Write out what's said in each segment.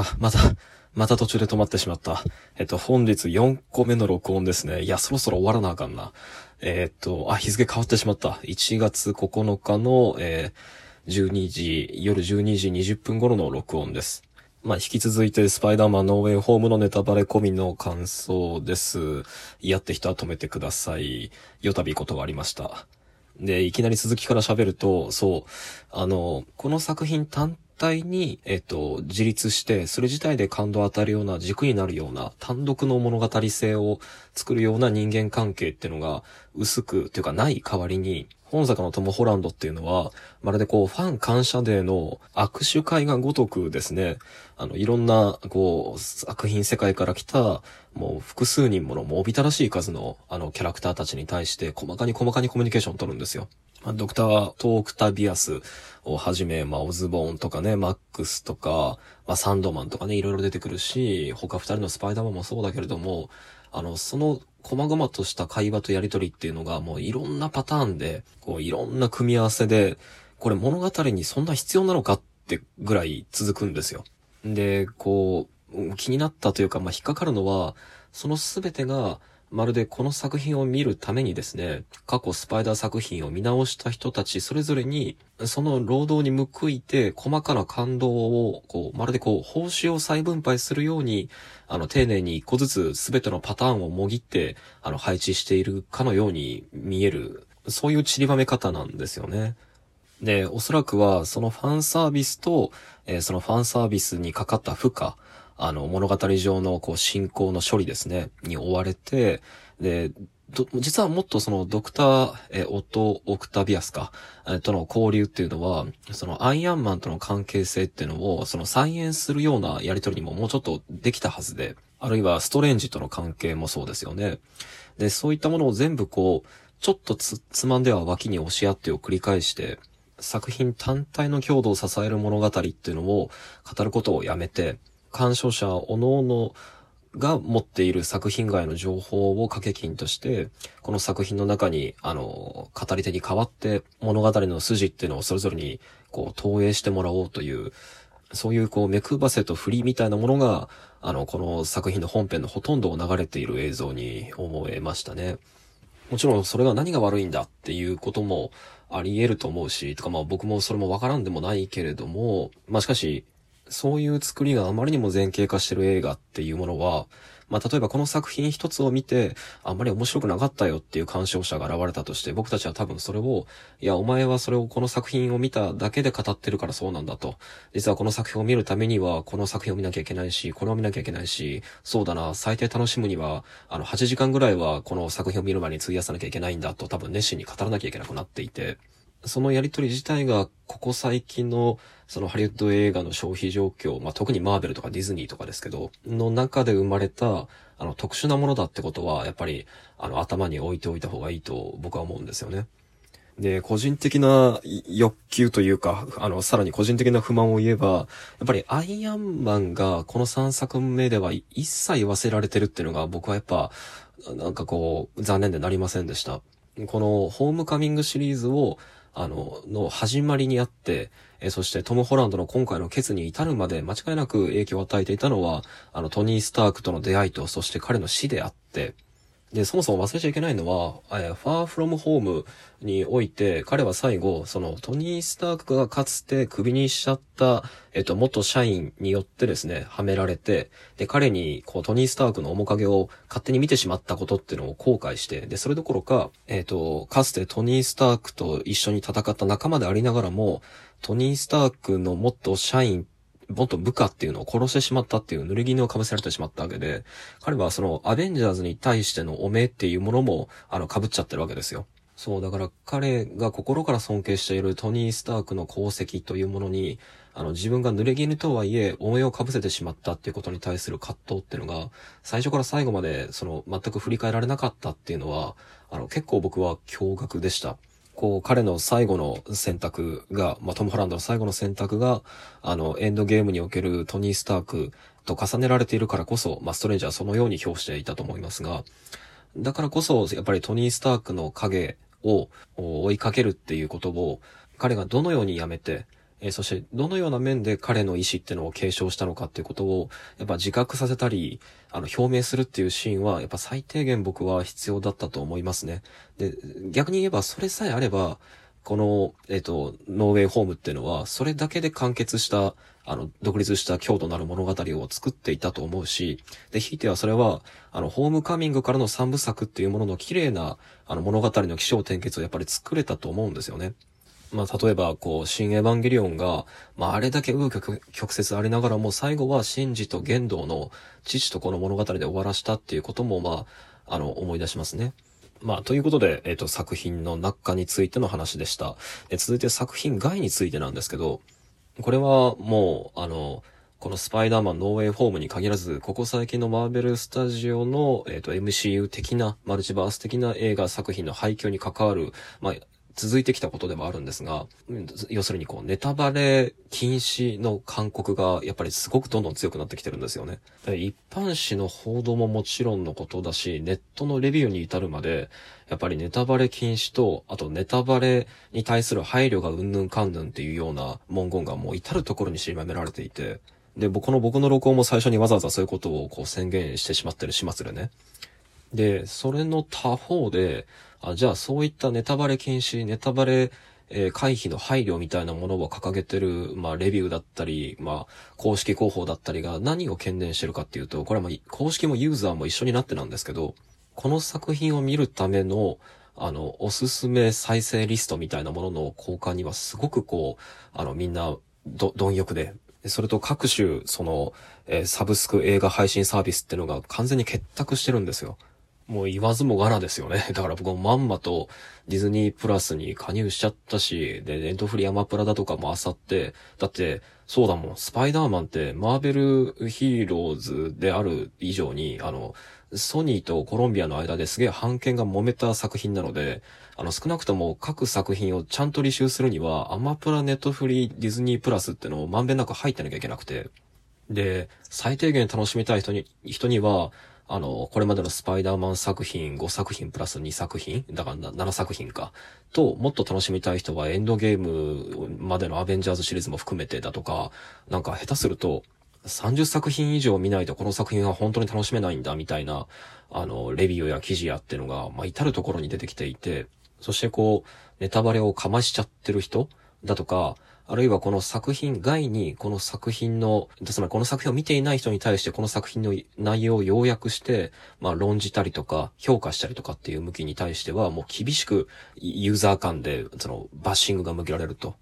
あ、また、また途中で止まってしまった。えっと、本日4個目の録音ですね。いや、そろそろ終わらなあかんな。えっと、あ、日付変わってしまった。1月9日の、えー、12時、夜12時20分頃の録音です。まあ、引き続いて、スパイダーマンノーウェイホームのネタバレ込みの感想です。嫌って人は止めてください。よたびことがありました。で、いきなり続きから喋ると、そう、あの、この作品単体に、えっと、自立して、それ自体で感動を与えるような軸になるような単独の物語性を作るような人間関係っていうのが薄く、というかない代わりに、本作のトム・ホランドっていうのは、まるでこう、ファン感謝デーの握手会がごとくですね、あの、いろんな、こう、作品世界から来た、もう複数人もの、もうおびただしい数の、あの、キャラクターたちに対して、細かに細かにコミュニケーションを取るんですよ。まあ、ドクター・トークタビアスをはじめ、まあ、オズボーンとかね、マックスとか、まあ、サンドマンとかね、いろいろ出てくるし、他二人のスパイダーマンもそうだけれども、あの、その、細々とした会話とやりとりっていうのが、もういろんなパターンで、こう、いろんな組み合わせで、これ物語にそんな必要なのかってぐらい続くんですよ。で、こう、気になったというか、まあ、引っかかるのは、そのすべてが、まるでこの作品を見るためにですね、過去スパイダー作品を見直した人たちそれぞれに、その労働に報いて細かな感動を、こう、まるでこう、報酬を再分配するように、あの、丁寧に一個ずつ全てのパターンをもぎって、あの、配置しているかのように見える、そういう散りばめ方なんですよね。で、おそらくは、そのファンサービスと、えーそのファンサービスにかかった負荷、あの、物語上の、こう、進行の処理ですね、に追われて、で、実はもっとそのドクター、えオト・オクタビアスか、えとの交流っていうのは、そのアイアンマンとの関係性っていうのを、その再現するようなやりとりにももうちょっとできたはずで、あるいはストレンジとの関係もそうですよね。で、そういったものを全部こう、ちょっとつ、つまんでは脇に押し合ってを繰り返して、作品単体の強度を支える物語っていうのを語ることをやめて、鑑賞者各々が持っている作品外の情報を掛け金として、この作品の中に、あの、語り手に代わって物語の筋っていうのをそれぞれに、こう、投影してもらおうという、そういうこう、目くばせと振りみたいなものが、あの、この作品の本編のほとんどを流れている映像に思えましたね。もちろんそれが何が悪いんだっていうこともあり得ると思うし、とかまあ僕もそれもわからんでもないけれども、まあしかし、そういう作りがあまりにも前傾化してる映画っていうものは、まあ例えばこの作品一つを見て、あんまり面白くなかったよっていう鑑賞者が現れたとして、僕たちは多分それを、いや、お前はそれをこの作品を見ただけで語ってるからそうなんだと。実はこの作品を見るためには、この作品を見なきゃいけないし、これを見なきゃいけないし、そうだな、最低楽しむには、あの、8時間ぐらいはこの作品を見る前に費やさなきゃいけないんだと多分熱心に語らなきゃいけなくなっていて、そのやりとり自体が、ここ最近の、そのハリウッド映画の消費状況、まあ、特にマーベルとかディズニーとかですけど、の中で生まれた、あの、特殊なものだってことは、やっぱり、あの、頭に置いておいた方がいいと僕は思うんですよね。で、個人的な欲求というか、あの、さらに個人的な不満を言えば、やっぱりアイアンマンがこの3作目では一切忘れられてるっていうのが僕はやっぱ、なんかこう、残念でなりませんでした。このホームカミングシリーズを、あの、の始まりにあって、えそしてトム・ホランドの今回の決に至るまで間違いなく影響を与えていたのは、あの、トニー・スタークとの出会いと、そして彼の死であって、で、そもそも忘れちゃいけないのは、えー、ファーフロムホームにおいて、彼は最後、そのトニー・スタークがかつてクビにしちゃった、えっと、元社員によってですね、はめられて、で、彼に、こう、トニー・スタークの面影を勝手に見てしまったことっていうのを後悔して、で、それどころか、えっと、かつてトニー・スタークと一緒に戦った仲間でありながらも、トニー・スタークの元社員元部下っていうのを殺してしまったっていう濡れ衣をかぶせられてしまったわけで、彼はそのアベンジャーズに対しての汚名っていうものも、あの、被っちゃってるわけですよ。そう、だから彼が心から尊敬しているトニー・スタークの功績というものに、あの、自分が濡れ衣とはいえ、汚名を被せてしまったっていうことに対する葛藤っていうのが、最初から最後まで、その、全く振り返られなかったっていうのは、あの、結構僕は驚愕でした。こう、彼の最後の選択が、まあ、トム・ホランドの最後の選択が、あの、エンドゲームにおけるトニー・スタークと重ねられているからこそ、まあ、ストレンジはそのように評していたと思いますが、だからこそ、やっぱりトニー・スタークの影を追いかけるっていうことを、彼がどのようにやめて、えー、そしてどのような面で彼の意思ってのを継承したのかっていうことを、やっぱ自覚させたり、あの、表明するっていうシーンは、やっぱ最低限僕は必要だったと思いますね。で、逆に言えばそれさえあれば、この、えっ、ー、と、ノーウェイホームっていうのは、それだけで完結した、あの、独立した強度なる物語を作っていたと思うし、で、ひいてはそれは、あの、ホームカミングからの三部作っていうものの綺麗な、あの、物語の気象転結をやっぱり作れたと思うんですよね。まあ、例えば、こう、新エヴァンゲリオンが、まあ、あれだけ右曲曲折ありながらも、最後はシンジと玄道の父とこの物語で終わらしたっていうことも、まあ、あの、思い出しますね。まあ、ということで、えっ、ー、と、作品の中についての話でした。え続いて作品外についてなんですけど、これはもう、あの、このスパイダーマンノーウェイホームに限らず、ここ最近のマーベルスタジオの、えっ、ー、と、MCU 的な、マルチバース的な映画作品の廃墟に関わる、まあ、続いてきたことでもあるんですが、要するにこう、ネタバレ禁止の勧告がやっぱりすごくどんどん強くなってきてるんですよね。一般紙の報道ももちろんのことだし、ネットのレビューに至るまで、やっぱりネタバレ禁止と、あとネタバレに対する配慮がうんぬんかんぬんっていうような文言がもう至るところに締められていて、で、僕の僕の録音も最初にわざわざそういうことをこう宣言してしまってる始末でね。で、それの他方で、あじゃあそういったネタバレ禁止、ネタバレ、えー、回避の配慮みたいなものを掲げてる、まあ、レビューだったり、まあ、公式広報だったりが何を懸念してるかっていうと、これはまあ、公式もユーザーも一緒になってなんですけど、この作品を見るための、あの、おすすめ再生リストみたいなものの交換にはすごくこう、あの、みんな、ど、貪欲で、それと各種、その、えー、サブスク映画配信サービスっていうのが完全に結託してるんですよ。もう言わずもがなですよね。だから僕もまんまとディズニープラスに加入しちゃったし、で、ネットフリアマプラだとかも漁って、だって、そうだもん、スパイダーマンってマーベルヒーローズである以上に、あの、ソニーとコロンビアの間ですげえ判権が揉めた作品なので、あの少なくとも各作品をちゃんと履修するには、アマプラネットフリーディズニープラスってのをまんべんなく入ってなきゃいけなくて、で、最低限楽しみたい人に、人には、あの、これまでのスパイダーマン作品5作品プラス2作品だから7作品か。と、もっと楽しみたい人はエンドゲームまでのアベンジャーズシリーズも含めてだとか、なんか下手すると、30作品以上見ないとこの作品は本当に楽しめないんだみたいな、あの、レビューや記事やっていうのが、まあ、至るところに出てきていて、そしてこう、ネタバレをかましちゃってる人だとか、あるいはこの作品外に、この作品の、つまりこの作品を見ていない人に対してこの作品の内容を要約して、まあ論じたりとか、評価したりとかっていう向きに対しては、もう厳しくユーザー間で、その、バッシングが向けられると。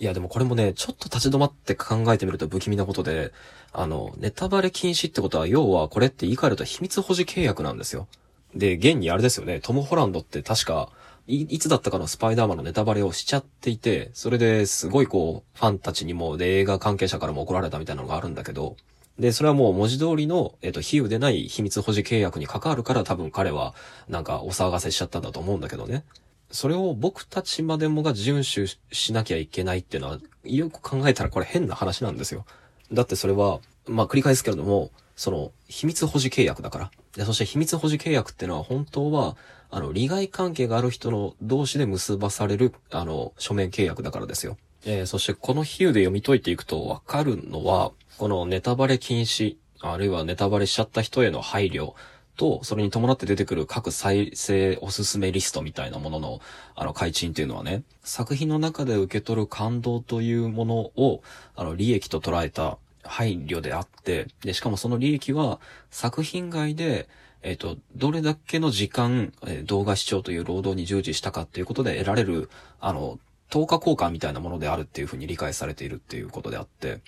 いやでもこれもね、ちょっと立ち止まって考えてみると不気味なことで、あの、ネタバレ禁止ってことは、要はこれって言い換えると秘密保持契約なんですよ。で、現にあれですよね、トム・ホランドって確か、い、いつだったかのスパイダーマンのネタバレをしちゃっていて、それですごいこう、ファンたちにも、で、映画関係者からも怒られたみたいなのがあるんだけど、で、それはもう文字通りの、えっ、と、比喩でない秘密保持契約に関わるから多分彼は、なんかお騒がせしちゃったんだと思うんだけどね。それを僕たちまでもが遵守しなきゃいけないっていうのは、よく考えたらこれ変な話なんですよ。だってそれは、まあ繰り返すけれども、その、秘密保持契約だから。で、そして秘密保持契約っていうのは本当は、あの、利害関係がある人の同士で結ばされる、あの、書面契約だからですよ。えー、そしてこの比喩で読み解いていくとわかるのは、このネタバレ禁止、あるいはネタバレしちゃった人への配慮と、それに伴って出てくる各再生おすすめリストみたいなものの、あの、改陳っていうのはね、作品の中で受け取る感動というものを、あの、利益と捉えた配慮であって、で、しかもその利益は作品外で、えっ、ー、と、どれだけの時間、えー、動画視聴という労働に従事したかっていうことで得られる、あの、等価交換みたいなものであるっていうふうに理解されているっていうことであって、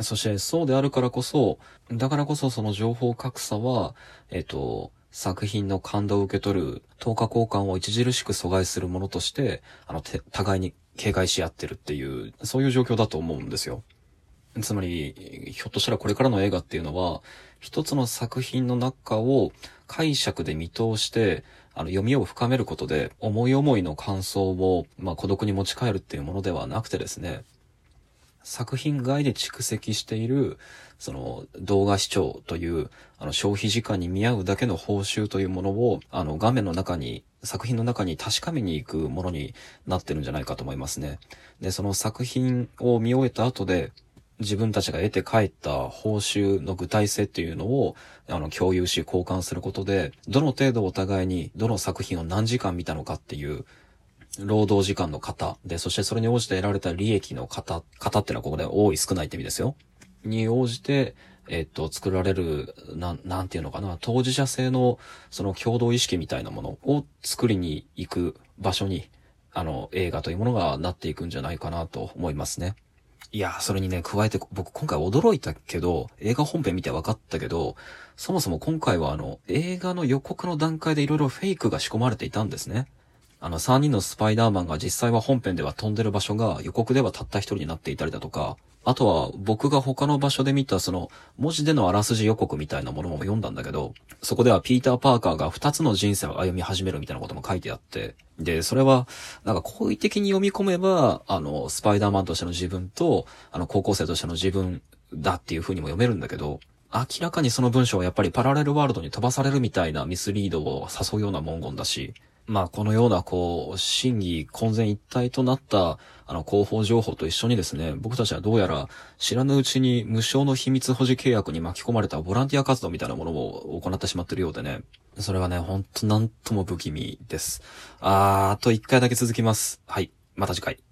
そしてそうであるからこそ、だからこそその情報格差は、えっ、ー、と、作品の感動を受け取る等価交換を著しく阻害するものとして、あの、互いに警戒し合ってるっていう、そういう状況だと思うんですよ。つまり、ひょっとしたらこれからの映画っていうのは、一つの作品の中を解釈で見通して、あの、読みを深めることで、思い思いの感想を、まあ、孤独に持ち帰るっていうものではなくてですね、作品外で蓄積している、その、動画視聴という、あの、消費時間に見合うだけの報酬というものを、あの、画面の中に作品の中に確かめに行くものになってるんじゃないかと思いますね。で、その作品を見終えた後で、自分たちが得て帰った報酬の具体性っていうのを、あの、共有し交換することで、どの程度お互いにどの作品を何時間見たのかっていう、労働時間の型で、そしてそれに応じて得られた利益の型、型っていうのはここで多い少ないって意味ですよ。に応じて、えっと、作られる、なん、なんていうのかな、当事者性の、その共同意識みたいなものを作りに行く場所に、あの、映画というものがなっていくんじゃないかなと思いますね。いや、それにね、加えて僕今回驚いたけど、映画本編見て分かったけど、そもそも今回はあの、映画の予告の段階で色々フェイクが仕込まれていたんですね。あの、3人のスパイダーマンが実際は本編では飛んでる場所が予告ではたった一人になっていたりだとか、あとは僕が他の場所で見たその文字でのあらすじ予告みたいなものも読んだんだけど、そこではピーター・パーカーが2つの人生を歩み始めるみたいなことも書いてあって、で、それは、なんか好意的に読み込めば、あの、スパイダーマンとしての自分と、あの、高校生としての自分だっていう風にも読めるんだけど、明らかにその文章はやっぱりパラレルワールドに飛ばされるみたいなミスリードを誘うような文言だし、まあ、このような、こう、審議混然一体となった、あの、広報情報と一緒にですね、僕たちはどうやら知らぬうちに無償の秘密保持契約に巻き込まれたボランティア活動みたいなものを行ってしまってるようでね、それはね、ほんとなんとも不気味です。あー、あと一回だけ続きます。はい。また次回。